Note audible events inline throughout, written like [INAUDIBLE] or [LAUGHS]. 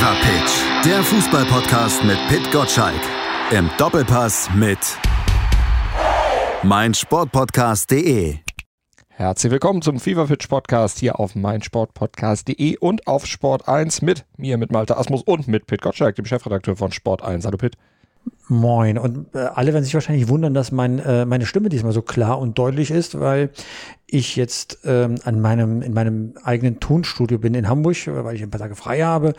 Fever Pitch, der Fußballpodcast mit Pit Gottschalk. Im Doppelpass mit meinsportpodcast.de. Herzlich willkommen zum Fever Pitch Podcast hier auf meinsportpodcast.de und auf Sport 1 mit mir, mit Malte Asmus und mit Pit Gottschalk, dem Chefredakteur von Sport 1. Hallo Pit. Moin. Und äh, alle werden sich wahrscheinlich wundern, dass mein, äh, meine Stimme diesmal so klar und deutlich ist, weil ich jetzt ähm, an meinem, in meinem eigenen Tonstudio bin in Hamburg, weil ich ein paar Tage frei habe.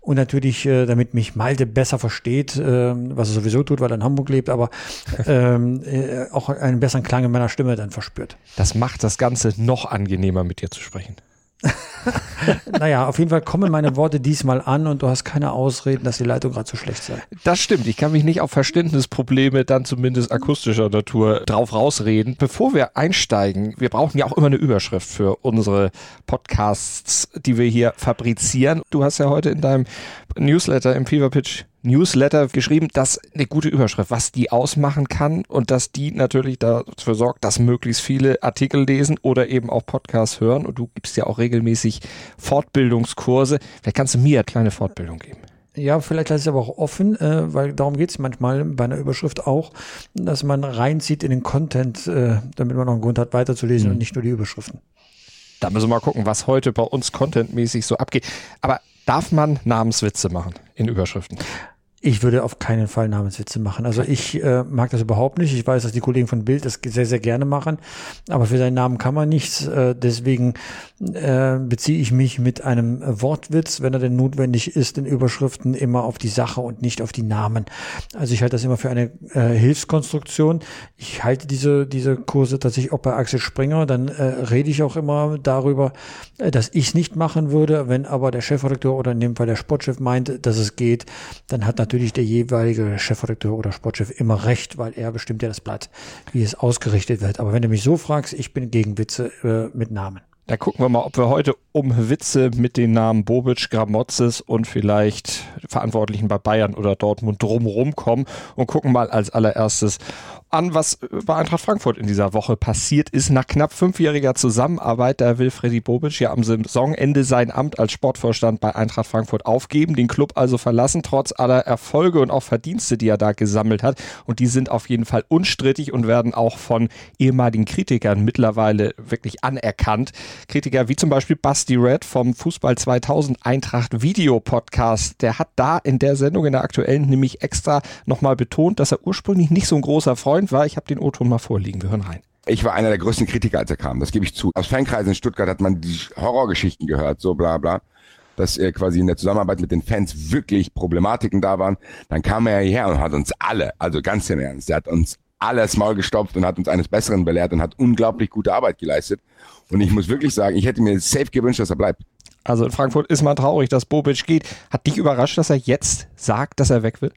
Und natürlich, äh, damit mich Malte besser versteht, äh, was er sowieso tut, weil er in Hamburg lebt, aber [LAUGHS] ähm, äh, auch einen besseren Klang in meiner Stimme dann verspürt. Das macht das Ganze noch angenehmer, mit dir zu sprechen. [LAUGHS] naja, auf jeden Fall kommen meine Worte diesmal an und du hast keine Ausreden, dass die Leitung gerade so schlecht sei. Das stimmt. Ich kann mich nicht auf Verständnisprobleme dann zumindest akustischer Natur drauf rausreden. Bevor wir einsteigen, wir brauchen ja auch immer eine Überschrift für unsere Podcasts, die wir hier fabrizieren. Du hast ja heute in deinem Newsletter im Fever Pitch Newsletter geschrieben, dass eine gute Überschrift, was die ausmachen kann und dass die natürlich dafür sorgt, dass möglichst viele Artikel lesen oder eben auch Podcasts hören. Und du gibst ja auch regelmäßig Fortbildungskurse. Vielleicht kannst du mir eine kleine Fortbildung geben. Ja, vielleicht lasse ich es aber auch offen, äh, weil darum geht es manchmal bei einer Überschrift auch, dass man reinzieht in den Content, äh, damit man noch einen Grund hat, weiterzulesen mhm. und nicht nur die Überschriften. Da müssen wir mal gucken, was heute bei uns contentmäßig so abgeht. Aber darf man Namenswitze machen in Überschriften? Ich würde auf keinen Fall Namenswitze machen. Also ich äh, mag das überhaupt nicht. Ich weiß, dass die Kollegen von Bild das sehr, sehr gerne machen, aber für seinen Namen kann man nichts. Äh, deswegen äh, beziehe ich mich mit einem Wortwitz, wenn er denn notwendig ist, in Überschriften immer auf die Sache und nicht auf die Namen. Also ich halte das immer für eine äh, Hilfskonstruktion. Ich halte diese, diese Kurse tatsächlich auch bei Axel Springer. Dann äh, rede ich auch immer darüber, äh, dass ich es nicht machen würde. Wenn aber der Chefredakteur oder in dem Fall der Sportchef meint, dass es geht, dann hat natürlich natürlich der jeweilige Chefredakteur oder Sportchef immer recht, weil er bestimmt ja das Blatt, wie es ausgerichtet wird. Aber wenn du mich so fragst, ich bin gegen Witze äh, mit Namen. Da gucken wir mal, ob wir heute um Witze mit den Namen Bobic, Gramozis und vielleicht Verantwortlichen bei Bayern oder Dortmund drumherum kommen und gucken mal als allererstes, an, was bei Eintracht Frankfurt in dieser Woche passiert ist. Nach knapp fünfjähriger Zusammenarbeit, da will Freddy Bobic ja am Saisonende sein Amt als Sportvorstand bei Eintracht Frankfurt aufgeben, den Club also verlassen, trotz aller Erfolge und auch Verdienste, die er da gesammelt hat. Und die sind auf jeden Fall unstrittig und werden auch von ehemaligen Kritikern mittlerweile wirklich anerkannt. Kritiker wie zum Beispiel Basti Red vom Fußball 2000 Eintracht Video Podcast, der hat da in der Sendung, in der aktuellen, nämlich extra nochmal betont, dass er ursprünglich nicht so ein großer Freund Freund war. Ich habe den O-Ton mal vorliegen. Wir hören rein. Ich war einer der größten Kritiker, als er kam. Das gebe ich zu. Aus Fankreisen in Stuttgart hat man die Horrorgeschichten gehört, so bla bla. Dass er quasi in der Zusammenarbeit mit den Fans wirklich Problematiken da waren. Dann kam er hierher und hat uns alle, also ganz im Ernst, er hat uns alles Maul gestopft und hat uns eines Besseren belehrt und hat unglaublich gute Arbeit geleistet. Und ich muss wirklich sagen, ich hätte mir safe gewünscht, dass er bleibt. Also in Frankfurt ist man traurig, dass Bobic geht. Hat dich überrascht, dass er jetzt sagt, dass er weg will?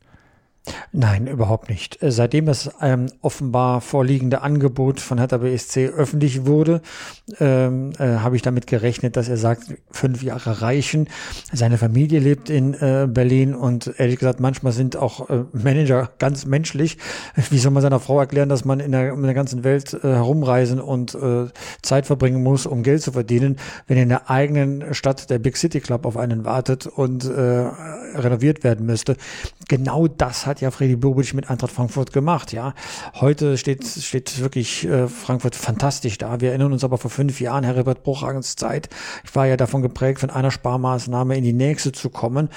Nein, überhaupt nicht. Äh, seitdem das ähm, offenbar vorliegende Angebot von Hertha BSC öffentlich wurde, ähm, äh, habe ich damit gerechnet, dass er sagt, fünf Jahre reichen. Seine Familie lebt in äh, Berlin und ehrlich gesagt, manchmal sind auch äh, Manager ganz menschlich. Wie soll man seiner Frau erklären, dass man in der, in der ganzen Welt äh, herumreisen und äh, Zeit verbringen muss, um Geld zu verdienen, wenn in der eigenen Stadt der Big City Club auf einen wartet und renoviert werden müsste? Genau das hat ja Freddy Bobic mit Eintracht Frankfurt gemacht, ja. Heute steht, steht wirklich äh, Frankfurt fantastisch da. Wir erinnern uns aber vor fünf Jahren, Herbert Bruchhagens Zeit. Ich war ja davon geprägt, von einer Sparmaßnahme in die nächste zu kommen.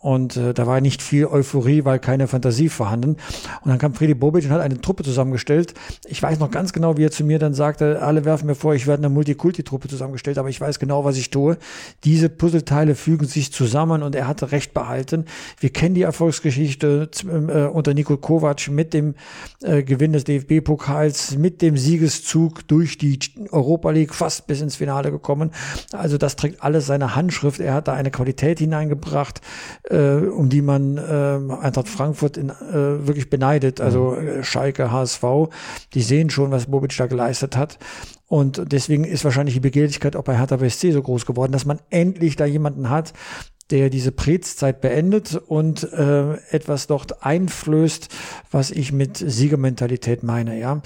Und äh, da war nicht viel Euphorie, weil keine Fantasie vorhanden. Und dann kam Freddy Bobic und hat eine Truppe zusammengestellt. Ich weiß noch ganz genau, wie er zu mir dann sagte, alle werfen mir vor, ich werde eine Multikulti-Truppe zusammengestellt, aber ich weiß genau, was ich tue. Diese Puzzleteile fügen sich zusammen und er hatte recht behalten. Wir kennen die Erfolgsgeschichte äh, unter Niko Kovac mit dem äh, Gewinn des DFB-Pokals, mit dem Siegeszug durch die Europa League fast bis ins Finale gekommen. Also das trägt alles seine Handschrift. Er hat da eine Qualität hineingebracht, äh, um die man äh, Eintracht Frankfurt in, äh, wirklich beneidet. Also äh, Schalke, HSV, die sehen schon, was Bobic da geleistet hat. Und deswegen ist wahrscheinlich die Begehrlichkeit auch bei Hertha BSC so groß geworden, dass man endlich da jemanden hat, der diese Prez-Zeit beendet und äh, etwas dort einflößt, was ich mit Siegermentalität meine. Ja, mhm.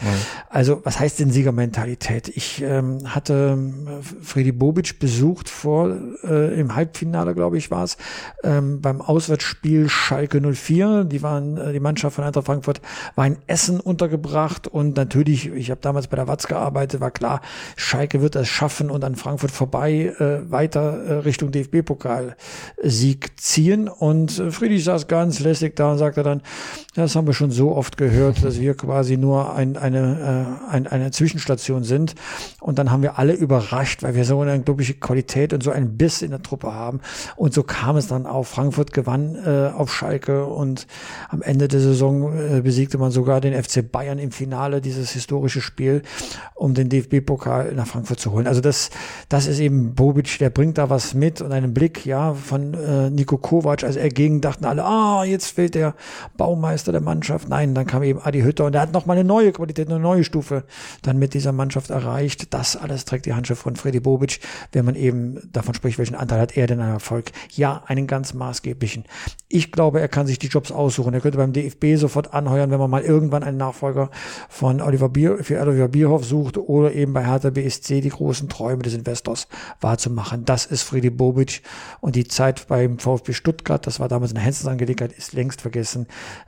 also was heißt denn Siegermentalität? Ich ähm, hatte äh, Freddy Bobic besucht vor äh, im Halbfinale, glaube ich, war es ähm, beim Auswärtsspiel Schalke 04. Die waren äh, die Mannschaft von Eintracht Frankfurt war in Essen untergebracht und natürlich, ich habe damals bei der Watz gearbeitet, war klar, Schalke wird es schaffen und an Frankfurt vorbei äh, weiter äh, Richtung DFB-Pokal Sieg ziehen. Und äh, Friedrich saß ganz lässig da und sagte dann, das haben wir schon so oft gehört, dass wir quasi nur ein, eine, äh, ein, eine Zwischenstation sind. Und dann haben wir alle überrascht, weil wir so eine unglaubliche Qualität und so einen Biss in der Truppe haben. Und so kam es dann auf. Frankfurt gewann äh, auf Schalke und am Ende der Saison äh, besiegte man sogar den FC Bayern im Finale, dieses historische Spiel, um den DFB-Pokal nach Frankfurt zu holen. Also das, das ist eben Bobic, der bringt da was mit und einen Blick, ja, von äh, Nico Kovac, als er ging, dachten alle, ah, jetzt fehlt der Baumeister der Mannschaft. Nein, dann kam eben Adi Hütter und er hat nochmal eine neue Qualität, eine neue Stufe dann mit dieser Mannschaft erreicht. Das alles trägt die Handschrift von Freddy Bobic, wenn man eben davon spricht, welchen Anteil hat er denn an Erfolg. Ja, einen ganz maßgeblichen. Ich glaube, er kann sich die Jobs aussuchen. Er könnte beim DFB sofort anheuern, wenn man mal irgendwann einen Nachfolger von Oliver Bier, für Oliver Bierhoff sucht oder eben bei Hertha BSC die großen Träume des Investors wahrzumachen. Das ist Freddy Bobic und die Zeit beim VfB Stuttgart, das war damals eine Hensens-Angelegenheit, ist längst vergessen.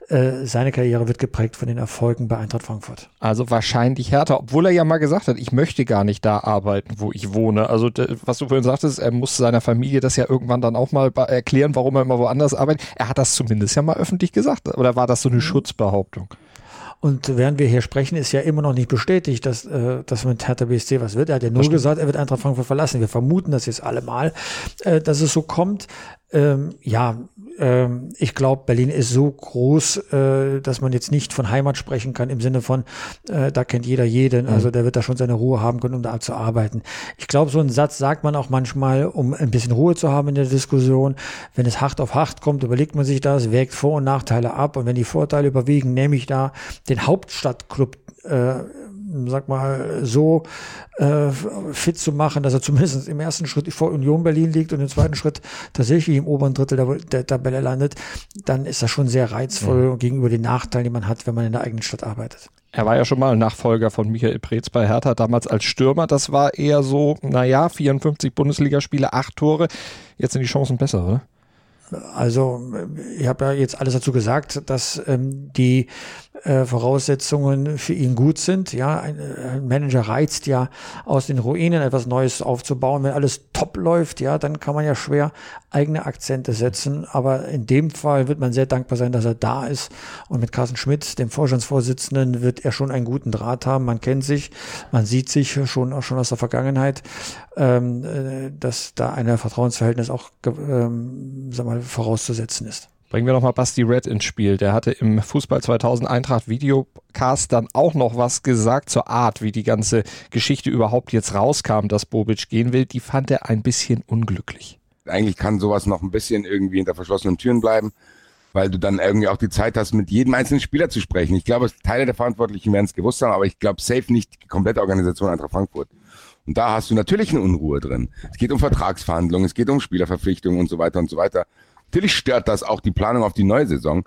Äh, seine Karriere wird geprägt von den Erfolgen bei Eintracht Frankfurt. Also wahrscheinlich härter, obwohl er ja mal gesagt hat, ich möchte gar nicht da arbeiten, wo ich wohne. Also was du vorhin sagtest, er muss seiner Familie das ja irgendwann dann auch mal erklären, warum er immer woanders arbeitet. Er hat das zumindest ja mal öffentlich gesagt. Oder war das so eine mhm. Schutzbehauptung? Und während wir hier sprechen, ist ja immer noch nicht bestätigt, dass, äh, dass mit Hertha BSC was wird. Er hat ja nur gesagt, er wird Eintracht Frankfurt verlassen. Wir vermuten das jetzt alle mal, äh, dass es so kommt. Ähm, ja, ähm, ich glaube, Berlin ist so groß, äh, dass man jetzt nicht von Heimat sprechen kann im Sinne von, äh, da kennt jeder jeden. Also der wird da schon seine Ruhe haben können, um da zu arbeiten. Ich glaube, so einen Satz sagt man auch manchmal, um ein bisschen Ruhe zu haben in der Diskussion. Wenn es hart auf hart kommt, überlegt man sich das, wägt Vor- und Nachteile ab. Und wenn die Vorteile überwiegen, nehme ich da den Hauptstadtclub äh, sag mal, so äh, fit zu machen, dass er zumindest im ersten Schritt vor Union Berlin liegt und im zweiten Schritt tatsächlich im oberen Drittel der, der Tabelle landet, dann ist das schon sehr reizvoll ja. gegenüber den Nachteilen, die man hat, wenn man in der eigenen Stadt arbeitet. Er war ja schon mal Nachfolger von Michael Preetz bei Hertha, damals als Stürmer. Das war eher so, naja, 54 Bundesligaspiele, acht Tore. Jetzt sind die Chancen besser, oder? Also ich habe ja jetzt alles dazu gesagt, dass ähm, die äh, Voraussetzungen für ihn gut sind. Ja, ein, ein, Manager reizt ja aus den Ruinen etwas Neues aufzubauen. Wenn alles top läuft, ja, dann kann man ja schwer eigene Akzente setzen. Aber in dem Fall wird man sehr dankbar sein, dass er da ist. Und mit Carsten Schmidt, dem Vorstandsvorsitzenden, wird er schon einen guten Draht haben. Man kennt sich, man sieht sich schon auch schon aus der Vergangenheit, ähm, äh, dass da ein Vertrauensverhältnis auch ähm, sag mal, vorauszusetzen ist. Bringen wir nochmal Basti Red ins Spiel. Der hatte im Fußball 2000 Eintracht Videocast dann auch noch was gesagt zur Art, wie die ganze Geschichte überhaupt jetzt rauskam, dass Bobic gehen will. Die fand er ein bisschen unglücklich. Eigentlich kann sowas noch ein bisschen irgendwie hinter verschlossenen Türen bleiben, weil du dann irgendwie auch die Zeit hast, mit jedem einzelnen Spieler zu sprechen. Ich glaube, Teile der Verantwortlichen werden es gewusst haben, aber ich glaube safe nicht die komplette Organisation Eintracht Frankfurt. Und da hast du natürlich eine Unruhe drin. Es geht um Vertragsverhandlungen, es geht um Spielerverpflichtungen und so weiter und so weiter. Natürlich stört das auch die Planung auf die neue Saison.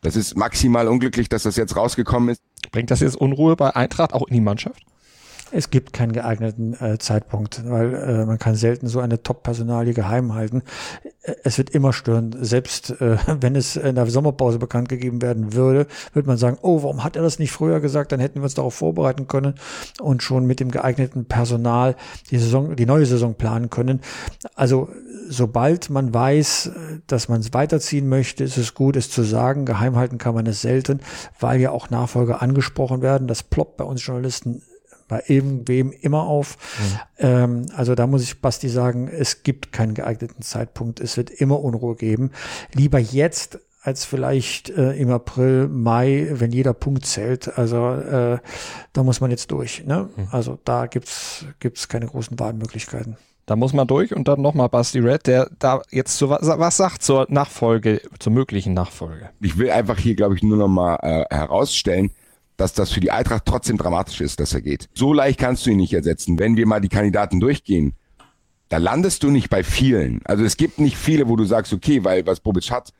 Das ist maximal unglücklich, dass das jetzt rausgekommen ist. Bringt das jetzt Unruhe bei Eintracht auch in die Mannschaft? Es gibt keinen geeigneten äh, Zeitpunkt, weil äh, man kann selten so eine Top-Personalie geheim halten. Es wird immer stören. Selbst äh, [LAUGHS] wenn es in der Sommerpause bekannt gegeben werden würde, wird man sagen, oh, warum hat er das nicht früher gesagt? Dann hätten wir uns darauf vorbereiten können und schon mit dem geeigneten Personal die Saison, die neue Saison planen können. Also sobald man weiß, dass man es weiterziehen möchte, ist es gut, es zu sagen. Geheim halten kann man es selten, weil ja auch Nachfolger angesprochen werden. Das ploppt bei uns Journalisten bei irgendwem immer auf. Mhm. Ähm, also da muss ich Basti sagen, es gibt keinen geeigneten Zeitpunkt. Es wird immer Unruhe geben. Lieber jetzt als vielleicht äh, im April, Mai, wenn jeder Punkt zählt. Also äh, da muss man jetzt durch. Ne? Mhm. Also da gibt's gibt's keine großen Wahlmöglichkeiten. Da muss man durch und dann nochmal Basti Red, der da jetzt so was, was sagt zur Nachfolge, zur möglichen Nachfolge. Ich will einfach hier, glaube ich, nur nochmal äh, herausstellen, dass das für die Eintracht trotzdem dramatisch ist, dass er geht. So leicht kannst du ihn nicht ersetzen. Wenn wir mal die Kandidaten durchgehen, da landest du nicht bei vielen. Also es gibt nicht viele, wo du sagst, okay, weil was Bobic hat,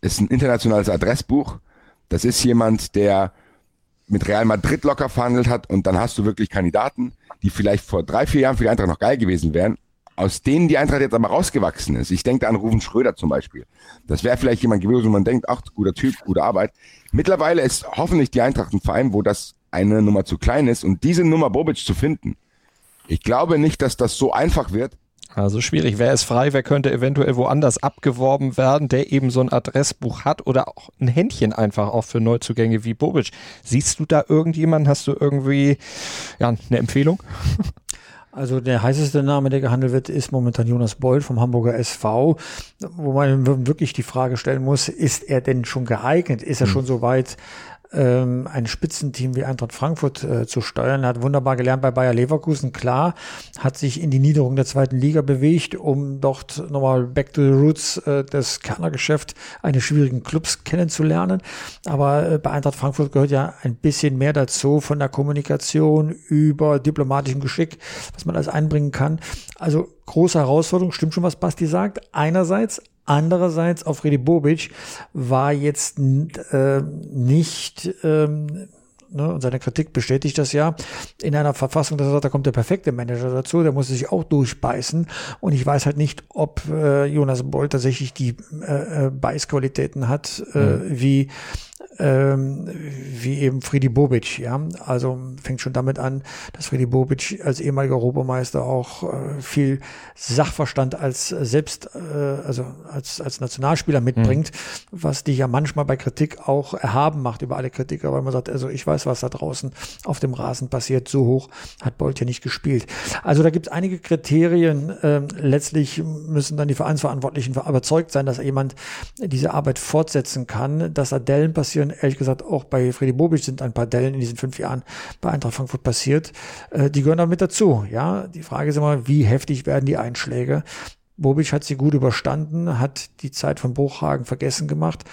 ist ein internationales Adressbuch. Das ist jemand, der mit Real Madrid locker verhandelt hat und dann hast du wirklich Kandidaten, die vielleicht vor drei, vier Jahren für die Eintracht noch geil gewesen wären, aus denen die Eintracht jetzt aber rausgewachsen ist. Ich denke an Rufen Schröder zum Beispiel. Das wäre vielleicht jemand gewesen, wo man denkt, ach, guter Typ, gute Arbeit. Mittlerweile ist hoffentlich die Eintracht ein Verein, wo das eine Nummer zu klein ist und diese Nummer Bobic zu finden. Ich glaube nicht, dass das so einfach wird, also schwierig. Wer ist frei? Wer könnte eventuell woanders abgeworben werden, der eben so ein Adressbuch hat oder auch ein Händchen einfach auch für Neuzugänge wie Bobic? Siehst du da irgendjemanden? Hast du irgendwie ja, eine Empfehlung? [LAUGHS] Also der heißeste Name, der gehandelt wird, ist momentan Jonas Bold vom Hamburger SV, wo man wirklich die Frage stellen muss, ist er denn schon geeignet? Ist er hm. schon so weit, ähm, ein Spitzenteam wie Eintracht Frankfurt äh, zu steuern. Er hat wunderbar gelernt bei Bayer Leverkusen, klar, hat sich in die Niederung der zweiten Liga bewegt, um dort nochmal back to the roots äh, des Kernergeschäft eines schwierigen Clubs kennenzulernen. Aber äh, bei Eintracht Frankfurt gehört ja ein bisschen mehr dazu, von der Kommunikation über diplomatischen Geschick, was man alles einbringen kann. Also große Herausforderung, stimmt schon, was Basti sagt. Einerseits, Andererseits auf Freddy Bobic war jetzt äh, nicht, ähm, ne, und seine Kritik bestätigt das ja, in einer Verfassung, dass er sagt, da kommt der perfekte Manager dazu, der muss sich auch durchbeißen. Und ich weiß halt nicht, ob äh, Jonas Boll tatsächlich die äh, äh Beißqualitäten hat, äh, mhm. wie ähm, wie eben Friedi Bobic. Ja, also fängt schon damit an, dass Friedi Bobic als ehemaliger Europameister auch äh, viel Sachverstand als selbst, äh, also als als Nationalspieler mitbringt, mhm. was dich ja manchmal bei Kritik auch erhaben macht über alle Kritiker, weil man sagt, also ich weiß, was da draußen auf dem Rasen passiert. So hoch hat Bolt ja nicht gespielt. Also da gibt es einige Kriterien. Äh, letztlich müssen dann die Vereinsverantwortlichen überzeugt sein, dass jemand diese Arbeit fortsetzen kann, dass da Dellen passieren passieren. Ehrlich gesagt, auch bei Freddy Bobic sind ein paar Dellen in diesen fünf Jahren bei Eintracht Frankfurt passiert. Äh, die gehören damit dazu. Ja, die Frage ist immer, wie heftig werden die Einschläge? Bobic hat sie gut überstanden, hat die Zeit von Bruchhagen vergessen gemacht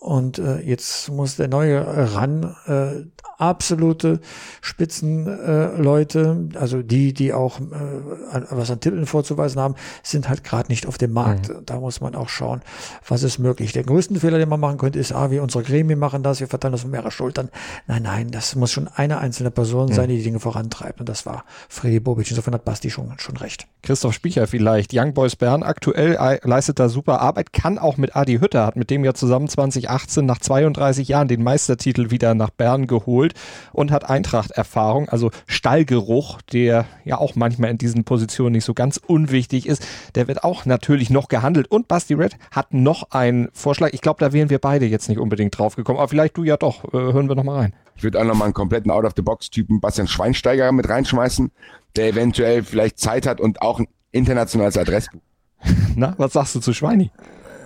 und äh, jetzt muss der neue ran. Äh, absolute Spitzenleute, äh, also die, die auch äh, was an Titeln vorzuweisen haben, sind halt gerade nicht auf dem Markt. Mhm. Da muss man auch schauen, was ist möglich. Der größte Fehler, den man machen könnte, ist, ah, wir unsere Gremien machen das, wir verteilen das von mehrere Schultern. Nein, nein, das muss schon eine einzelne Person mhm. sein, die die Dinge vorantreibt. Und das war Freddy Bobic. Insofern hat Basti schon, schon recht. Christoph Spiecher vielleicht. Young Boys Bern aktuell leistet da super Arbeit, kann auch mit Adi Hütter, hat mit dem ja zusammen 2018 nach 32 Jahren den Meistertitel wieder nach Bern geholt geholt und hat Eintracht-Erfahrung, also Stallgeruch, der ja auch manchmal in diesen Positionen nicht so ganz unwichtig ist. Der wird auch natürlich noch gehandelt. Und Basti Red hat noch einen Vorschlag. Ich glaube, da wären wir beide jetzt nicht unbedingt drauf gekommen, aber vielleicht du ja doch. Äh, hören wir noch mal rein. Ich würde auch noch mal einen kompletten Out-of-the-Box-Typen Bastian Schweinsteiger mit reinschmeißen, der eventuell vielleicht Zeit hat und auch ein internationales Adressbuch. [LAUGHS] Na, was sagst du zu Schweini?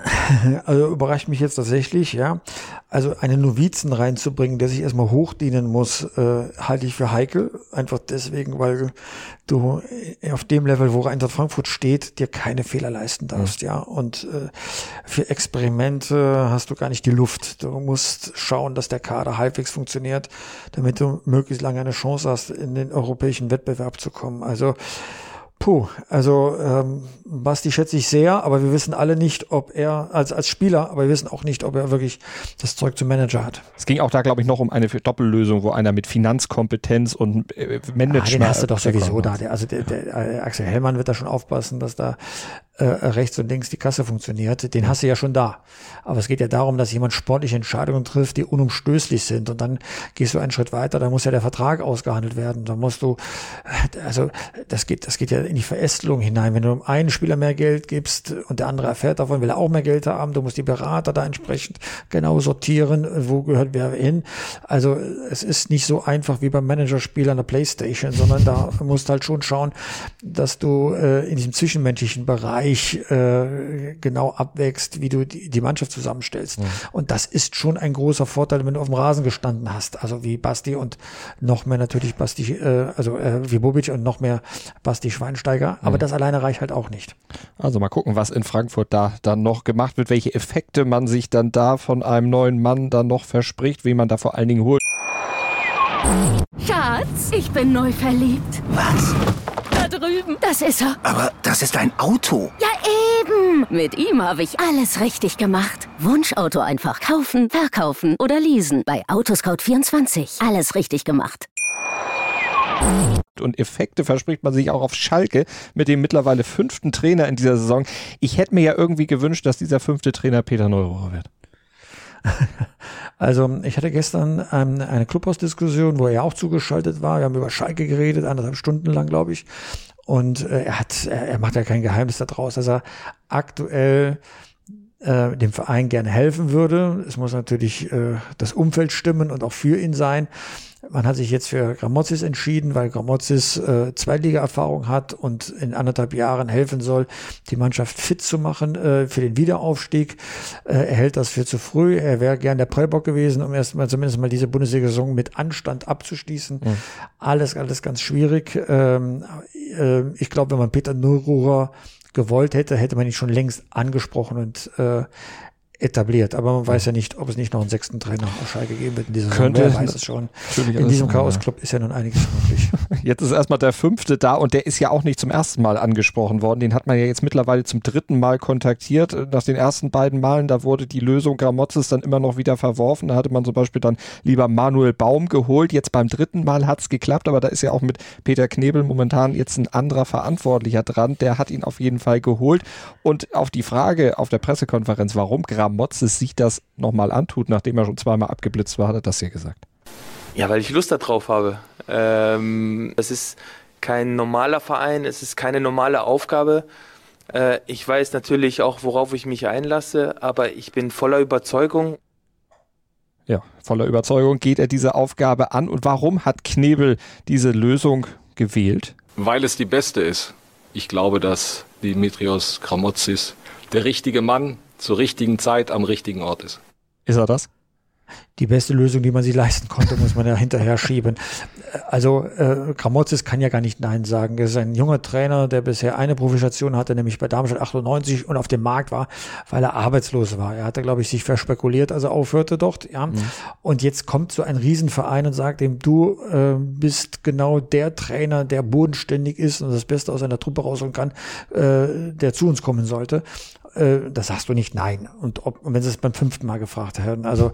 [LAUGHS] Also überrascht mich jetzt tatsächlich, ja. Also einen Novizen reinzubringen, der sich erstmal hochdienen muss, äh, halte ich für heikel. Einfach deswegen, weil du auf dem Level, wo Eintracht Frankfurt steht, dir keine Fehler leisten darfst, ja. Und äh, für Experimente hast du gar nicht die Luft. Du musst schauen, dass der Kader halbwegs funktioniert, damit du möglichst lange eine Chance hast, in den europäischen Wettbewerb zu kommen. Also Puh, also ähm, Basti schätze ich sehr, aber wir wissen alle nicht, ob er als als Spieler, aber wir wissen auch nicht, ob er wirklich das Zeug zum Manager hat. Es ging auch da, glaube ich, noch um eine Doppellösung, wo einer mit Finanzkompetenz und äh, Management. Ah, den hast du doch sowieso da. Der, also der, der, der Axel Hellmann wird da schon aufpassen, dass da äh, rechts und links die Kasse funktioniert, den hast du ja schon da. Aber es geht ja darum, dass jemand sportliche Entscheidungen trifft, die unumstößlich sind. Und dann gehst du einen Schritt weiter, da muss ja der Vertrag ausgehandelt werden. Da musst du, also das geht, das geht ja in die Verästelung hinein. Wenn du einen Spieler mehr Geld gibst und der andere erfährt davon, will er auch mehr Geld haben, du musst die Berater da entsprechend genau sortieren, wo gehört wer hin. Also es ist nicht so einfach wie beim Managerspiel an der Playstation, sondern da musst halt schon schauen, dass du äh, in diesem zwischenmenschlichen Bereich Bereich äh, genau abwächst, wie du die, die Mannschaft zusammenstellst. Mhm. Und das ist schon ein großer Vorteil, wenn du auf dem Rasen gestanden hast. Also wie Basti und noch mehr natürlich Basti, äh, also äh, wie Bobic und noch mehr Basti Schweinsteiger. Aber mhm. das alleine reicht halt auch nicht. Also mal gucken, was in Frankfurt da dann noch gemacht wird, welche Effekte man sich dann da von einem neuen Mann dann noch verspricht, wie man da vor allen Dingen holt. Schatz, ich bin neu verliebt. Was? Drüben. Das ist er. Aber das ist ein Auto. Ja, eben. Mit ihm habe ich alles richtig gemacht. Wunschauto einfach kaufen, verkaufen oder leasen. Bei Autoscout24. Alles richtig gemacht. Und Effekte verspricht man sich auch auf Schalke mit dem mittlerweile fünften Trainer in dieser Saison. Ich hätte mir ja irgendwie gewünscht, dass dieser fünfte Trainer Peter Neurohrer wird. [LAUGHS] Also ich hatte gestern ähm, eine Clubhausdiskussion, wo er auch zugeschaltet war. Wir haben über Schalke geredet, anderthalb Stunden lang, glaube ich. Und äh, er hat, er, er macht ja kein Geheimnis daraus, dass er aktuell äh, dem Verein gerne helfen würde. Es muss natürlich äh, das Umfeld stimmen und auch für ihn sein. Man hat sich jetzt für Gramozis entschieden, weil Gramozis äh, Zweitliga-Erfahrung hat und in anderthalb Jahren helfen soll, die Mannschaft fit zu machen äh, für den Wiederaufstieg. Äh, er hält das für zu früh. Er wäre gern der Prellbock gewesen, um erstmal zumindest mal diese Bundesliga-Saison mit Anstand abzuschließen. Mhm. Alles, alles ganz schwierig. Ähm, äh, ich glaube, wenn man Peter Neururer gewollt hätte, hätte man ihn schon längst angesprochen und äh, etabliert. Aber man weiß ja nicht, ob es nicht noch einen sechsten Trainer auf Schalke geben wird in dieser Könnte, Saison. Wer weiß es schon. In diesem Chaos-Club ist ja nun einiges möglich. [LAUGHS] Jetzt ist erstmal der fünfte da und der ist ja auch nicht zum ersten Mal angesprochen worden. Den hat man ja jetzt mittlerweile zum dritten Mal kontaktiert. Nach den ersten beiden Malen, da wurde die Lösung Gramotzes dann immer noch wieder verworfen. Da hatte man zum Beispiel dann lieber Manuel Baum geholt. Jetzt beim dritten Mal hat es geklappt, aber da ist ja auch mit Peter Knebel momentan jetzt ein anderer Verantwortlicher dran. Der hat ihn auf jeden Fall geholt. Und auf die Frage auf der Pressekonferenz, warum Gramotzes sich das nochmal antut, nachdem er schon zweimal abgeblitzt war, hat er das hier gesagt. Ja, weil ich Lust darauf habe. Ähm, es ist kein normaler Verein, es ist keine normale Aufgabe. Äh, ich weiß natürlich auch, worauf ich mich einlasse, aber ich bin voller Überzeugung. Ja, voller Überzeugung geht er diese Aufgabe an. Und warum hat Knebel diese Lösung gewählt? Weil es die beste ist. Ich glaube, dass Dimitrios Kramotzis der richtige Mann zur richtigen Zeit am richtigen Ort ist. Ist er das? Die beste Lösung, die man sich leisten konnte, muss man ja hinterher schieben. Also äh, Gramozis kann ja gar nicht Nein sagen. Er ist ein junger Trainer, der bisher eine Profitation hatte, nämlich bei Darmstadt 98 und auf dem Markt war, weil er arbeitslos war. Er hatte, glaube ich, sich verspekuliert, als er aufhörte dort. Ja. Mhm. Und jetzt kommt so ein Riesenverein und sagt ihm, du äh, bist genau der Trainer, der bodenständig ist und das Beste aus seiner Truppe rausholen kann, äh, der zu uns kommen sollte äh, da sagst du nicht nein. Und, ob, und wenn sie es beim fünften Mal gefragt haben, also,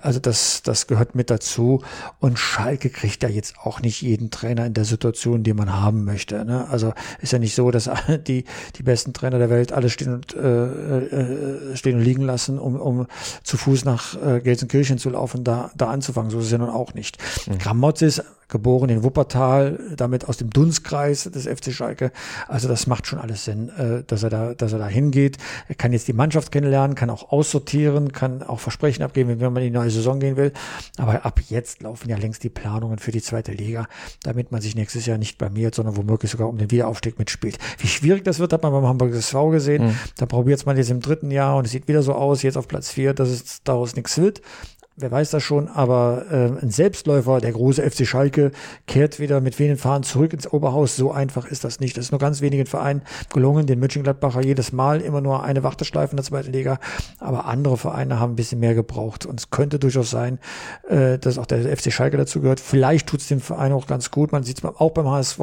also das, das gehört mit dazu. Und Schalke kriegt ja jetzt auch nicht jeden Trainer in der Situation, die man haben möchte. Ne? Also ist ja nicht so, dass die, die besten Trainer der Welt alle stehen und, äh, äh, stehen und liegen lassen, um, um zu Fuß nach äh, Gelsenkirchen zu laufen, da, da anzufangen. So ist es ja nun auch nicht. Mhm. Gramotz ist geboren in Wuppertal, damit aus dem Dunstkreis des FC Schalke. Also das macht schon alles Sinn, äh, dass er da, dass er da hingeht. Er kann jetzt die Mannschaft kennenlernen, kann auch aussortieren, kann auch Versprechen abgeben, wenn man in die neue Saison gehen will. Aber ab jetzt laufen ja längst die Planungen für die zweite Liga, damit man sich nächstes Jahr nicht blamiert, sondern womöglich sogar um den Wiederaufstieg mitspielt. Wie schwierig das wird, hat man beim Hamburg SV gesehen. Mhm. Da probiert man jetzt im dritten Jahr und es sieht wieder so aus, jetzt auf Platz vier, dass es daraus nichts wird wer weiß das schon, aber äh, ein Selbstläufer, der große FC Schalke, kehrt wieder mit wenigen Fahren zurück ins Oberhaus. So einfach ist das nicht. Das ist nur ganz wenigen Vereinen gelungen, den Mönchengladbacher jedes Mal immer nur eine Warteschleife in der zweiten Liga. Aber andere Vereine haben ein bisschen mehr gebraucht. Und es könnte durchaus sein, äh, dass auch der FC Schalke dazu gehört. Vielleicht tut es dem Verein auch ganz gut. Man sieht es auch beim HSV.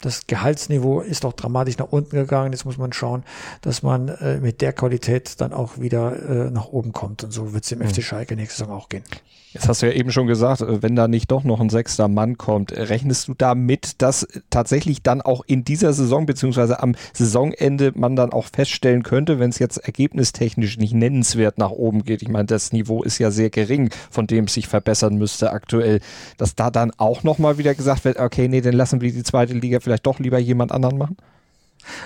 Das Gehaltsniveau ist auch dramatisch nach unten gegangen. Jetzt muss man schauen, dass man äh, mit der Qualität dann auch wieder äh, nach oben kommt. Und so wird es dem mhm. FC Schalke nächste Saison auch gehen gehen. Jetzt hast du ja eben schon gesagt, äh, wenn da nicht doch noch ein sechster Mann kommt, rechnest du damit, dass tatsächlich dann auch in dieser Saison beziehungsweise am Saisonende man dann auch feststellen könnte, wenn es jetzt ergebnistechnisch nicht nennenswert nach oben geht, ich meine, das Niveau ist ja sehr gering, von dem es sich verbessern müsste aktuell, dass da dann auch nochmal wieder gesagt wird, okay, nee, dann lassen wir die zweite Liga vielleicht doch lieber jemand anderen machen?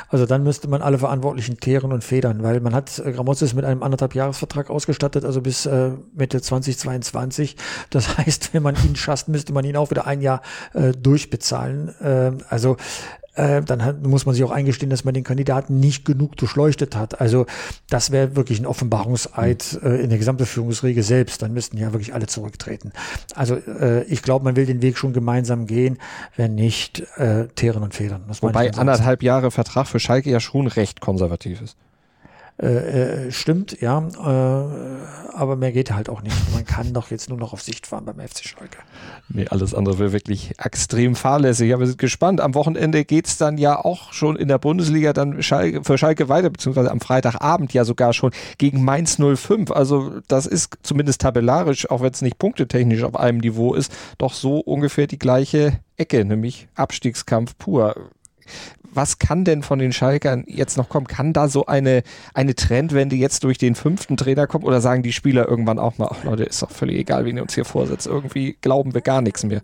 Also dann müsste man alle Verantwortlichen teeren und federn, weil man hat äh, Gramozis mit einem anderthalb Jahresvertrag ausgestattet, also bis äh, Mitte 2022. Das [LAUGHS] heißt, wenn man ihn schasst, müsste man ihn auch wieder ein Jahr äh, durchbezahlen. Äh, also äh, dann hat, muss man sich auch eingestehen, dass man den Kandidaten nicht genug durchleuchtet hat. Also das wäre wirklich ein Offenbarungseid äh, in der gesamten Führungsriege selbst. Dann müssten ja wirklich alle zurücktreten. Also äh, ich glaube, man will den Weg schon gemeinsam gehen, wenn nicht äh, teeren und federn. Wobei anderthalb Jahre Vertrag für Schalke ja schon recht konservativ ist. Äh, äh, stimmt, ja, äh, aber mehr geht halt auch nicht. Man kann doch jetzt nur noch auf Sicht fahren beim FC Schalke. Nee, alles andere wäre wirklich extrem fahrlässig. Aber wir sind gespannt. Am Wochenende geht es dann ja auch schon in der Bundesliga dann Schalke, für Schalke weiter, beziehungsweise am Freitagabend ja sogar schon gegen Mainz 05. Also das ist zumindest tabellarisch, auch wenn es nicht punktetechnisch auf einem Niveau ist, doch so ungefähr die gleiche Ecke, nämlich Abstiegskampf pur was kann denn von den Schalkern jetzt noch kommen? Kann da so eine, eine Trendwende jetzt durch den fünften Trainer kommen oder sagen die Spieler irgendwann auch mal, ach Leute, ist doch völlig egal, wen ihr uns hier vorsetzt. Irgendwie glauben wir gar nichts mehr.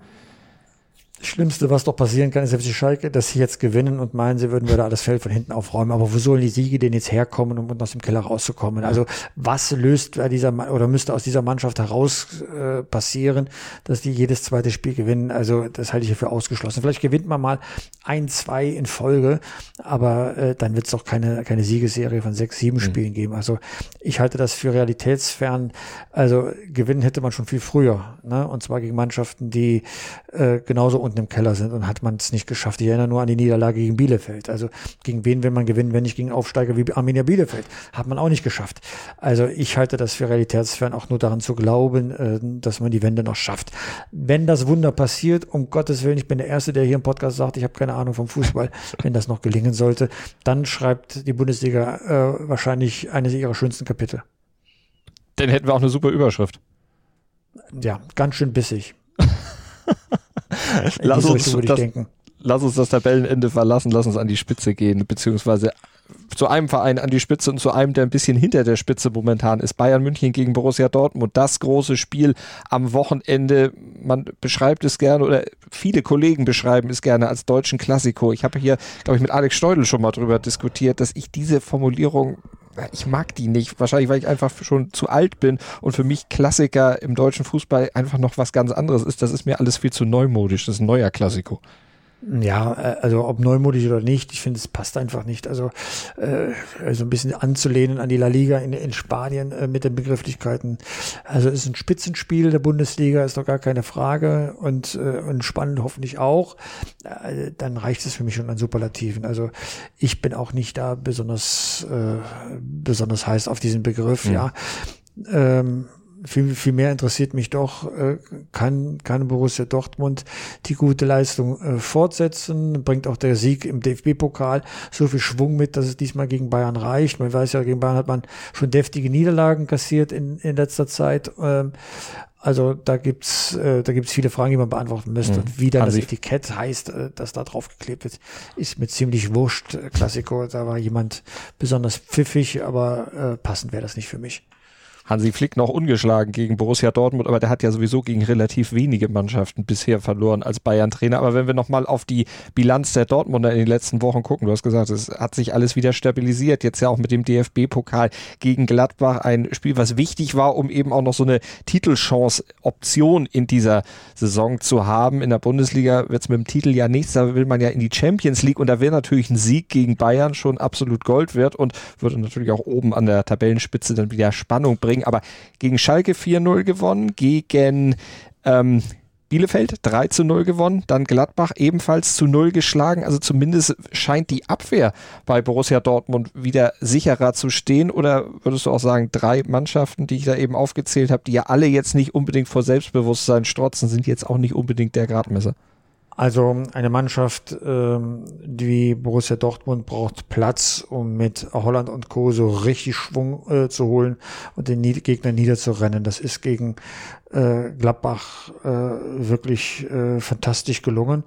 Schlimmste, was doch passieren kann, ist FC Schalke, dass sie jetzt gewinnen und meinen, sie würden wieder alles Feld von hinten aufräumen. Aber wo sollen die Siege denn jetzt herkommen, um aus dem Keller rauszukommen? Also was löst dieser oder müsste aus dieser Mannschaft heraus äh, passieren, dass die jedes zweite Spiel gewinnen? Also das halte ich für ausgeschlossen. Vielleicht gewinnt man mal ein, zwei in Folge, aber äh, dann wird es doch keine, keine Siegesserie von sechs, sieben mhm. Spielen geben. Also ich halte das für realitätsfern. Also gewinnen hätte man schon viel früher. Ne? Und zwar gegen Mannschaften, die äh, genauso unten im Keller sind und hat man es nicht geschafft. Ich erinnere nur an die Niederlage gegen Bielefeld. Also gegen wen will man gewinnen, wenn nicht gegen Aufsteiger wie Arminia Bielefeld? Hat man auch nicht geschafft. Also ich halte das für realitätsfern, auch nur daran zu glauben, äh, dass man die Wende noch schafft. Wenn das Wunder passiert, um Gottes Willen, ich bin der Erste, der hier im Podcast sagt, ich habe keine Ahnung vom Fußball, wenn das noch gelingen sollte, dann schreibt die Bundesliga äh, wahrscheinlich eines ihrer schönsten Kapitel. Dann hätten wir auch eine super Überschrift. Ja, ganz schön bissig. [LAUGHS] lass, uns das, lass uns das Tabellenende verlassen, lass uns an die Spitze gehen, beziehungsweise zu einem Verein an die Spitze und zu einem, der ein bisschen hinter der Spitze momentan ist. Bayern München gegen Borussia Dortmund. Das große Spiel am Wochenende. Man beschreibt es gerne oder viele Kollegen beschreiben es gerne als deutschen Klassiko. Ich habe hier, glaube ich, mit Alex Steudel schon mal drüber diskutiert, dass ich diese Formulierung ich mag die nicht. Wahrscheinlich, weil ich einfach schon zu alt bin und für mich Klassiker im deutschen Fußball einfach noch was ganz anderes ist. Das ist mir alles viel zu neumodisch. Das ist ein neuer Klassiko. Ja, äh, also ob neumodisch oder nicht, ich finde, es passt einfach nicht. Also äh, so ein bisschen anzulehnen an die La Liga in, in Spanien äh, mit den Begrifflichkeiten. Also es ist ein Spitzenspiel der Bundesliga, ist doch gar keine Frage und, äh, und spannend hoffentlich auch. Äh, dann reicht es für mich schon an Superlativen. Also ich bin auch nicht da besonders äh, besonders heiß auf diesen Begriff, mhm. ja. Ähm, viel, viel mehr interessiert mich doch, äh, kann, kann Borussia Dortmund die gute Leistung äh, fortsetzen? Bringt auch der Sieg im DFB-Pokal so viel Schwung mit, dass es diesmal gegen Bayern reicht? Man weiß ja, gegen Bayern hat man schon deftige Niederlagen kassiert in, in letzter Zeit. Ähm, also da gibt's äh, da gibt's viele Fragen, die man beantworten müsste. Mhm. Und wie dann das Etikett heißt, äh, das da drauf geklebt wird, ist mir ziemlich wurscht. Klassiko, da war jemand besonders pfiffig, aber äh, passend wäre das nicht für mich. Hansi Flick noch ungeschlagen gegen Borussia Dortmund, aber der hat ja sowieso gegen relativ wenige Mannschaften bisher verloren als Bayern-Trainer. Aber wenn wir nochmal auf die Bilanz der Dortmunder in den letzten Wochen gucken, du hast gesagt, es hat sich alles wieder stabilisiert. Jetzt ja auch mit dem DFB-Pokal gegen Gladbach ein Spiel, was wichtig war, um eben auch noch so eine Titelchance-Option in dieser Saison zu haben. In der Bundesliga wird es mit dem Titel ja nichts, da will man ja in die Champions League und da wäre natürlich ein Sieg gegen Bayern schon absolut Gold wert und würde natürlich auch oben an der Tabellenspitze dann wieder Spannung bringen bringen. Aber gegen Schalke 4-0 gewonnen, gegen ähm, Bielefeld 3 zu 0 gewonnen, dann Gladbach ebenfalls zu 0 geschlagen. Also zumindest scheint die Abwehr bei Borussia Dortmund wieder sicherer zu stehen. Oder würdest du auch sagen, drei Mannschaften, die ich da eben aufgezählt habe, die ja alle jetzt nicht unbedingt vor Selbstbewusstsein strotzen, sind jetzt auch nicht unbedingt der Gradmesser? Also eine Mannschaft ähm, wie Borussia Dortmund braucht Platz, um mit Holland und Co. so richtig Schwung äh, zu holen und den Nied Gegner niederzurennen. Das ist gegen äh, Gladbach äh, wirklich äh, fantastisch gelungen.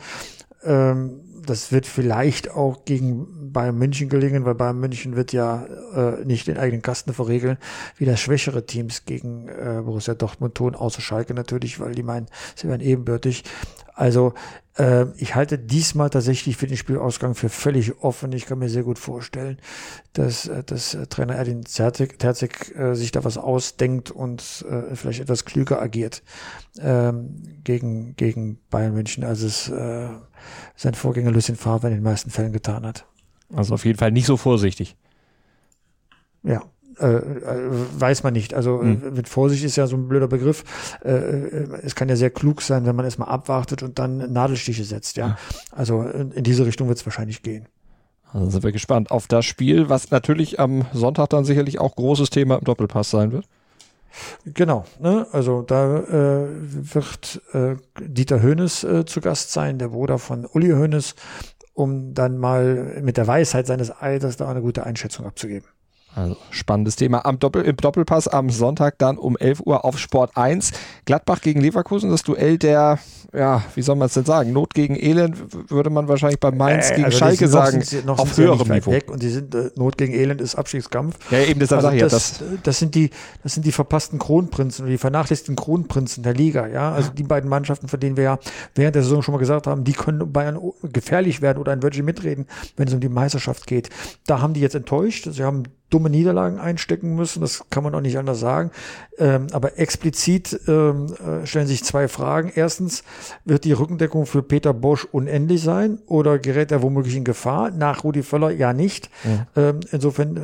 Ähm, das wird vielleicht auch gegen Bayern München gelingen, weil Bayern München wird ja äh, nicht den eigenen Kasten verregeln, wie das schwächere Teams gegen äh, Borussia Dortmund tun, außer Schalke natürlich, weil die meinen, sie wären ebenbürtig. Also äh, ich halte diesmal tatsächlich für den Spielausgang für völlig offen. Ich kann mir sehr gut vorstellen, dass, äh, dass äh, Trainer Erdin Terzig, Terzig äh, sich da was ausdenkt und äh, vielleicht etwas klüger agiert ähm, gegen, gegen Bayern München, als es äh, sein Vorgänger Lucien Favre in den meisten Fällen getan hat. Also auf jeden Fall nicht so vorsichtig. Ja, äh, äh, weiß man nicht. Also mhm. mit Vorsicht ist ja so ein blöder Begriff. Äh, äh, es kann ja sehr klug sein, wenn man erstmal abwartet und dann Nadelstiche setzt, ja. ja. Also in, in, diese Richtung wird es wahrscheinlich gehen. Also sind wir gespannt auf das Spiel, was natürlich am Sonntag dann sicherlich auch großes Thema im Doppelpass sein wird. Genau, ne? also da äh, wird äh, Dieter Hönes äh, zu Gast sein, der Bruder von Uli Hönes, um dann mal mit der Weisheit seines Alters da eine gute Einschätzung abzugeben. Also spannendes Thema. Am Doppel, Im Doppelpass am Sonntag dann um 11 Uhr auf Sport 1. Gladbach gegen Leverkusen, das Duell der, ja, wie soll man es denn sagen? Not gegen Elend würde man wahrscheinlich bei Mainz äh, gegen also Schalke noch, sagen. Sind, noch auf höherem Niveau. Weg und die sind, äh, Not gegen Elend ist Abstiegskampf. Ja, eben deshalb also sage ich das, ja. Das, das, sind die, das sind die verpassten Kronprinzen die vernachlässigten Kronprinzen der Liga. Ja, also die beiden Mannschaften, von denen wir ja während der Saison schon mal gesagt haben, die können Bayern gefährlich werden oder ein Virgin mitreden, wenn es um die Meisterschaft geht. Da haben die jetzt enttäuscht. Sie haben dumme Niederlagen einstecken müssen, das kann man auch nicht anders sagen. Ähm, aber explizit ähm, äh, stellen sich zwei Fragen. Erstens, wird die Rückendeckung für Peter Bosch unendlich sein oder gerät er womöglich in Gefahr? Nach Rudi Völler ja nicht. Ja. Ähm, insofern äh,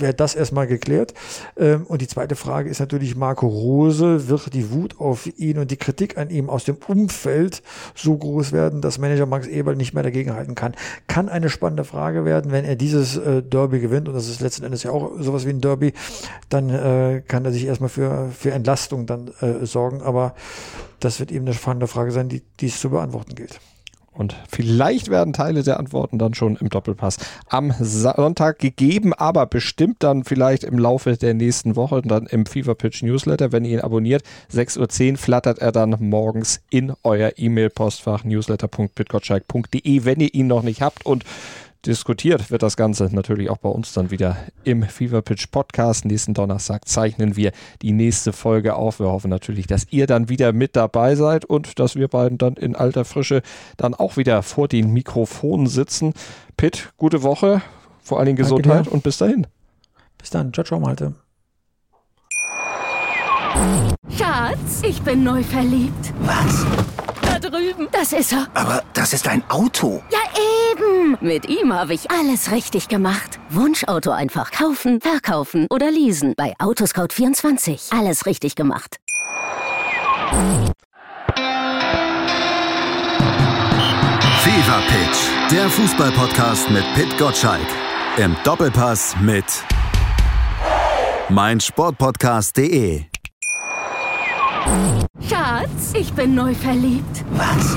wäre das erstmal geklärt. Ähm, und die zweite Frage ist natürlich Marco Rose. Wird die Wut auf ihn und die Kritik an ihm aus dem Umfeld so groß werden, dass Manager Max Eberl nicht mehr dagegenhalten kann? Kann eine spannende Frage werden, wenn er dieses äh, Derby gewinnt. Und das ist letzten Endes ja auch sowas wie ein Derby. Dann äh, kann er sich erstmal für, für Entlastung dann äh, sorgen. Aber das wird eben eine spannende Frage sein, die, die es zu beantworten gilt. Und vielleicht werden Teile der Antworten dann schon im Doppelpass am Sonntag gegeben, aber bestimmt dann vielleicht im Laufe der nächsten Woche dann im Fever Pitch Newsletter, wenn ihr ihn abonniert. 6.10 Uhr flattert er dann morgens in euer E-Mail-Postfach newsletter.pitgotschalk.de, wenn ihr ihn noch nicht habt. Und diskutiert wird das Ganze natürlich auch bei uns dann wieder im Fever Pitch Podcast. Nächsten Donnerstag zeichnen wir die nächste Folge auf. Wir hoffen natürlich, dass ihr dann wieder mit dabei seid und dass wir beiden dann in alter Frische dann auch wieder vor den Mikrofonen sitzen. Pitt, gute Woche, vor allen Dingen Gesundheit und bis dahin. Bis dann. Ciao, ciao, Malte. Schatz, ich bin neu verliebt. Was? Da drüben. Das ist er. Aber das ist ein Auto. Ja, eben. Mit ihm habe ich alles richtig gemacht. Wunschauto einfach kaufen, verkaufen oder leasen. Bei Autoscout24. Alles richtig gemacht. Fever Pitch. Der Fußballpodcast mit Pit Gottschalk. Im Doppelpass mit meinsportpodcast.de. Schatz, ich bin neu verliebt. Was?